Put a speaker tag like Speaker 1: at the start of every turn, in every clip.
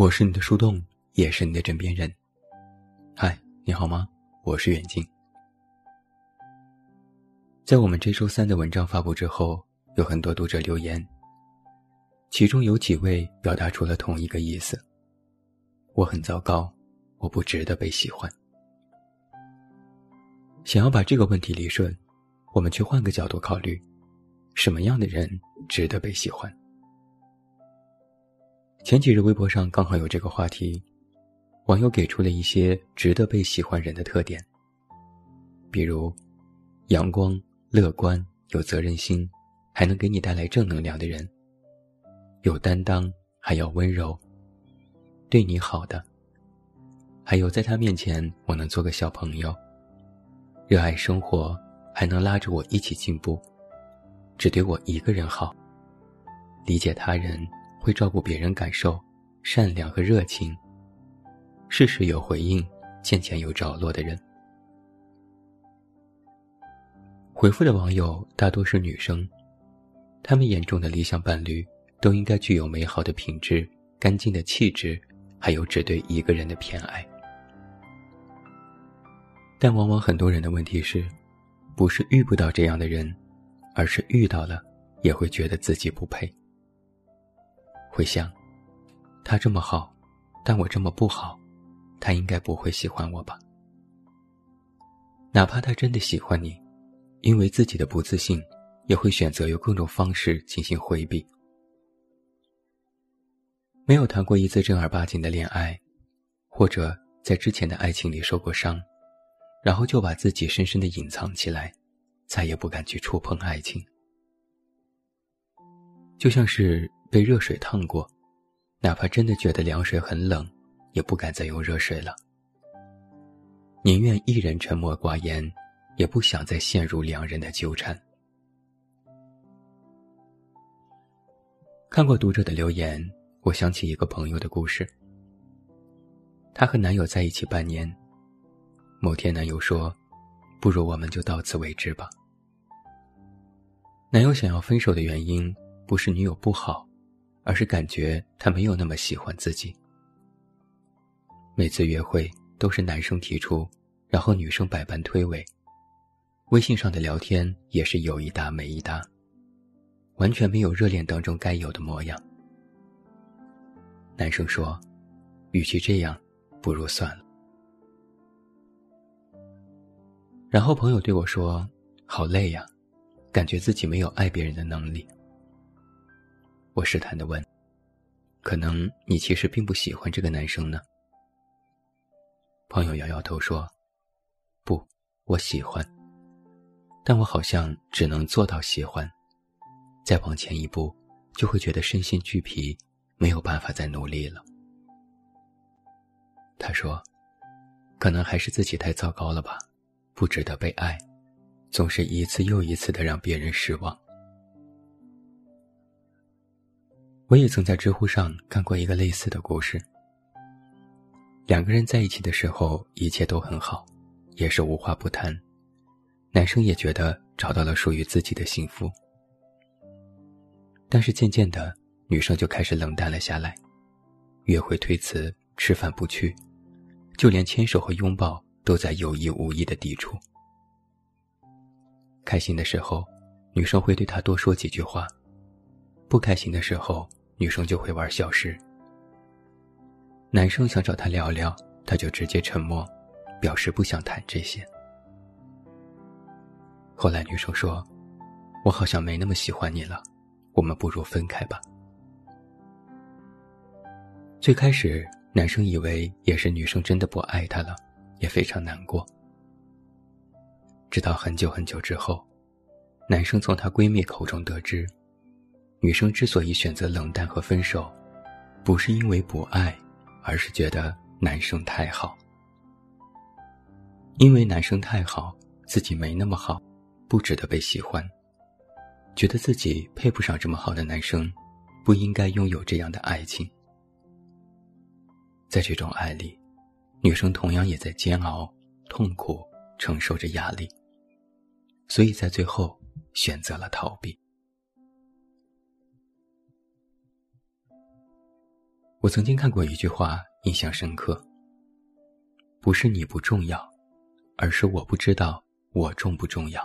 Speaker 1: 我是你的树洞，也是你的枕边人。嗨，你好吗？我是远近。在我们这周三的文章发布之后，有很多读者留言，其中有几位表达出了同一个意思：我很糟糕，我不值得被喜欢。想要把这个问题理顺，我们去换个角度考虑，什么样的人值得被喜欢？前几日微博上刚好有这个话题，网友给出了一些值得被喜欢人的特点，比如阳光、乐观、有责任心，还能给你带来正能量的人；有担当，还要温柔，对你好的；还有在他面前我能做个小朋友，热爱生活，还能拉着我一起进步，只对我一个人好，理解他人。会照顾别人感受，善良和热情。事事有回应，见钱有着落的人。回复的网友大多是女生，她们眼中的理想伴侣都应该具有美好的品质、干净的气质，还有只对一个人的偏爱。但往往很多人的问题是，不是遇不到这样的人，而是遇到了，也会觉得自己不配。会想，他这么好，但我这么不好，他应该不会喜欢我吧？哪怕他真的喜欢你，因为自己的不自信，也会选择用各种方式进行回避。没有谈过一次正儿八经的恋爱，或者在之前的爱情里受过伤，然后就把自己深深的隐藏起来，再也不敢去触碰爱情，就像是。被热水烫过，哪怕真的觉得凉水很冷，也不敢再用热水了。宁愿一人沉默寡言，也不想再陷入两人的纠缠。看过读者的留言，我想起一个朋友的故事。她和男友在一起半年，某天男友说：“不如我们就到此为止吧。”男友想要分手的原因，不是女友不好。而是感觉他没有那么喜欢自己。每次约会都是男生提出，然后女生百般推诿。微信上的聊天也是有一搭没一搭，完全没有热恋当中该有的模样。男生说：“与其这样，不如算了。”然后朋友对我说：“好累呀，感觉自己没有爱别人的能力。”我试探的问：“可能你其实并不喜欢这个男生呢？”朋友摇摇头说：“不，我喜欢，但我好像只能做到喜欢，再往前一步，就会觉得身心俱疲，没有办法再努力了。”他说：“可能还是自己太糟糕了吧，不值得被爱，总是一次又一次的让别人失望。”我也曾在知乎上看过一个类似的故事。两个人在一起的时候，一切都很好，也是无话不谈，男生也觉得找到了属于自己的幸福。但是渐渐的，女生就开始冷淡了下来，约会推辞，吃饭不去，就连牵手和拥抱都在有意无意的抵触。开心的时候，女生会对他多说几句话；不开心的时候，女生就会玩消失，男生想找她聊聊，她就直接沉默，表示不想谈这些。后来女生说：“我好像没那么喜欢你了，我们不如分开吧。”最开始，男生以为也是女生真的不爱他了，也非常难过。直到很久很久之后，男生从她闺蜜口中得知。女生之所以选择冷淡和分手，不是因为不爱，而是觉得男生太好。因为男生太好，自己没那么好，不值得被喜欢，觉得自己配不上这么好的男生，不应该拥有这样的爱情。在这种爱里，女生同样也在煎熬、痛苦，承受着压力，所以在最后选择了逃避。我曾经看过一句话，印象深刻。不是你不重要，而是我不知道我重不重要。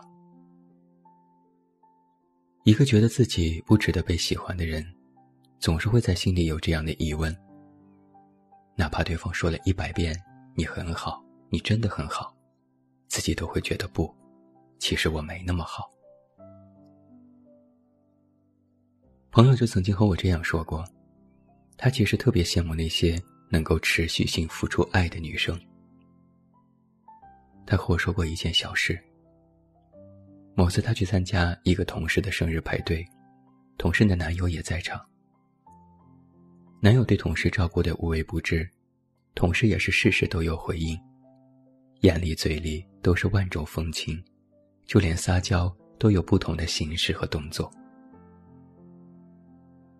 Speaker 1: 一个觉得自己不值得被喜欢的人，总是会在心里有这样的疑问。哪怕对方说了一百遍“你很好，你真的很好”，自己都会觉得不，其实我没那么好。朋友就曾经和我这样说过，他其实特别羡慕那些能够持续性付出爱的女生。他和我说过一件小事。某次他去参加一个同事的生日派对，同事的男友也在场。男友对同事照顾的无微不至，同事也是事事都有回应，眼里嘴里都是万种风情，就连撒娇都有不同的形式和动作。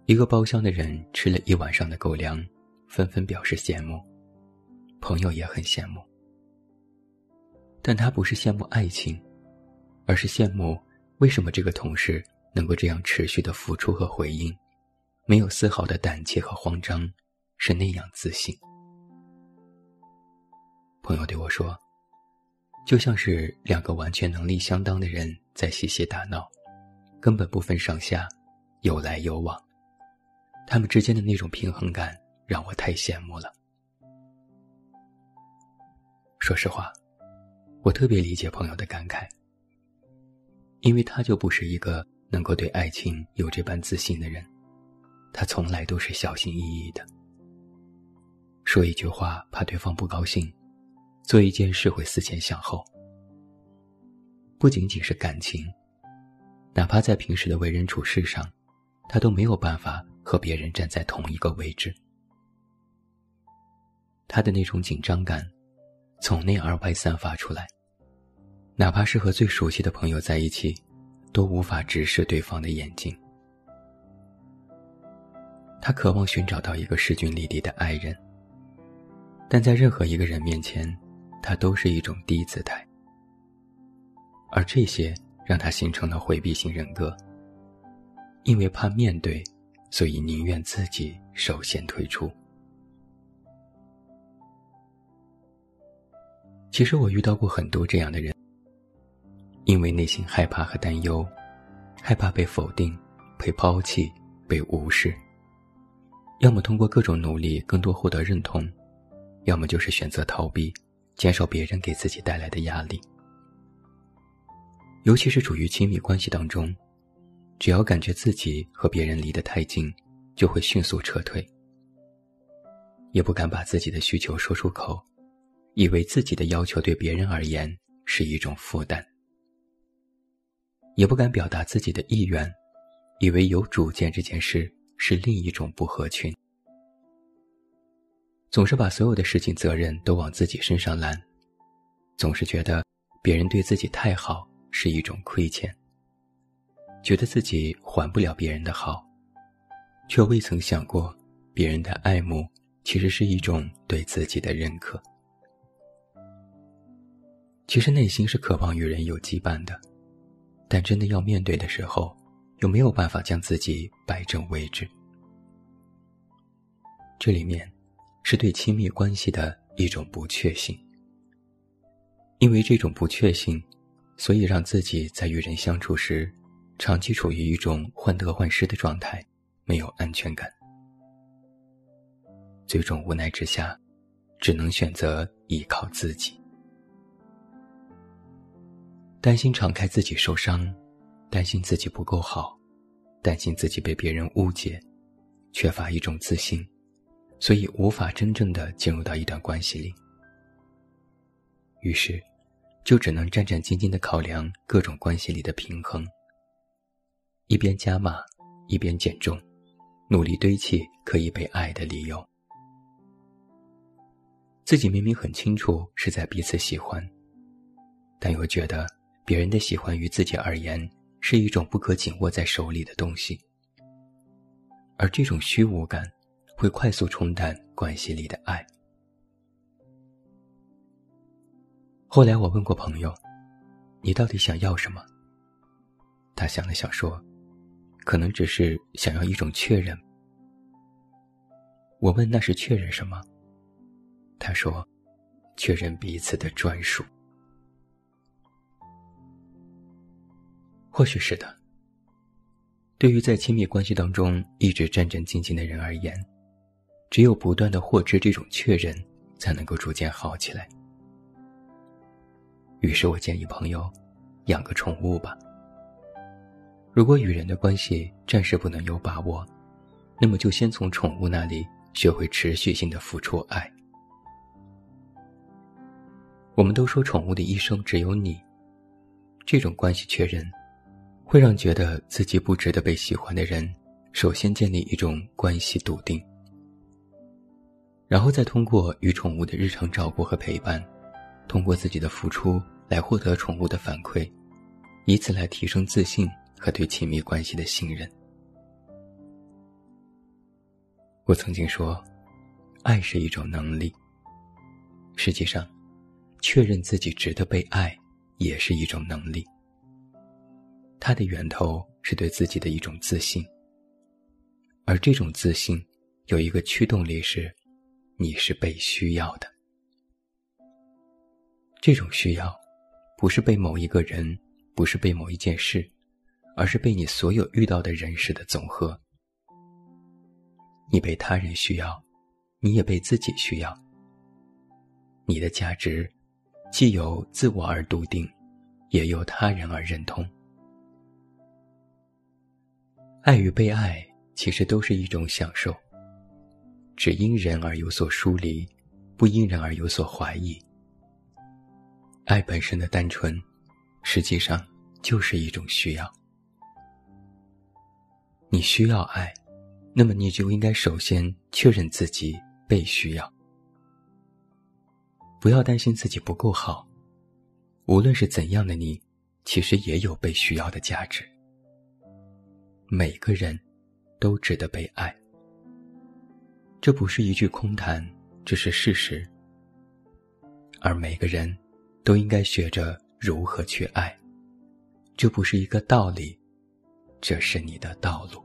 Speaker 1: 一个包厢的人吃了一晚上的狗粮，纷纷表示羡慕，朋友也很羡慕。但他不是羡慕爱情，而是羡慕为什么这个同事能够这样持续的付出和回应，没有丝毫的胆怯和慌张，是那样自信。朋友对我说：“就像是两个完全能力相当的人在嬉戏打闹，根本不分上下，有来有往，他们之间的那种平衡感让我太羡慕了。”说实话。我特别理解朋友的感慨，因为他就不是一个能够对爱情有这般自信的人，他从来都是小心翼翼的，说一句话怕对方不高兴，做一件事会思前想后。不仅仅是感情，哪怕在平时的为人处事上，他都没有办法和别人站在同一个位置。他的那种紧张感，从内而外散发出来。哪怕是和最熟悉的朋友在一起，都无法直视对方的眼睛。他渴望寻找到一个势均力敌的爱人，但在任何一个人面前，他都是一种低姿态。而这些让他形成了回避型人格。因为怕面对，所以宁愿自己首先退出。其实我遇到过很多这样的人。因为内心害怕和担忧，害怕被否定、被抛弃、被无视，要么通过各种努力更多获得认同，要么就是选择逃避，减少别人给自己带来的压力。尤其是处于亲密关系当中，只要感觉自己和别人离得太近，就会迅速撤退，也不敢把自己的需求说出口，以为自己的要求对别人而言是一种负担。也不敢表达自己的意愿，以为有主见这件事是另一种不合群。总是把所有的事情责任都往自己身上揽，总是觉得别人对自己太好是一种亏欠，觉得自己还不了别人的好，却未曾想过别人的爱慕其实是一种对自己的认可。其实内心是渴望与人有羁绊的。但真的要面对的时候，又没有办法将自己摆正位置。这里面是对亲密关系的一种不确信。因为这种不确信，所以让自己在与人相处时，长期处于一种患得患失的状态，没有安全感。最终无奈之下，只能选择依靠自己。担心敞开自己受伤，担心自己不够好，担心自己被别人误解，缺乏一种自信，所以无法真正的进入到一段关系里。于是，就只能战战兢兢的考量各种关系里的平衡，一边加码，一边减重，努力堆砌可以被爱的理由。自己明明很清楚是在彼此喜欢，但又觉得。别人的喜欢于自己而言是一种不可紧握在手里的东西，而这种虚无感会快速冲淡关系里的爱。后来我问过朋友：“你到底想要什么？”他想了想说：“可能只是想要一种确认。我问那是确认什么？他说：“确认彼此的专属。”或许是的。对于在亲密关系当中一直战战兢兢的人而言，只有不断的获知这种确认，才能够逐渐好起来。于是我建议朋友，养个宠物吧。如果与人的关系暂时不能有把握，那么就先从宠物那里学会持续性的付出爱。我们都说宠物的一生只有你，这种关系确认。会让觉得自己不值得被喜欢的人，首先建立一种关系笃定，然后再通过与宠物的日常照顾和陪伴，通过自己的付出来获得宠物的反馈，以此来提升自信和对亲密关系的信任。我曾经说，爱是一种能力。实际上，确认自己值得被爱，也是一种能力。它的源头是对自己的一种自信，而这种自信有一个驱动力是，你是被需要的。这种需要，不是被某一个人，不是被某一件事，而是被你所有遇到的人事的总和。你被他人需要，你也被自己需要。你的价值，既由自我而笃定，也由他人而认同。爱与被爱其实都是一种享受，只因人而有所疏离，不因人而有所怀疑。爱本身的单纯，实际上就是一种需要。你需要爱，那么你就应该首先确认自己被需要。不要担心自己不够好，无论是怎样的你，其实也有被需要的价值。每个人都值得被爱，这不是一句空谈，这是事实。而每个人都应该学着如何去爱，这不是一个道理，这是你的道路。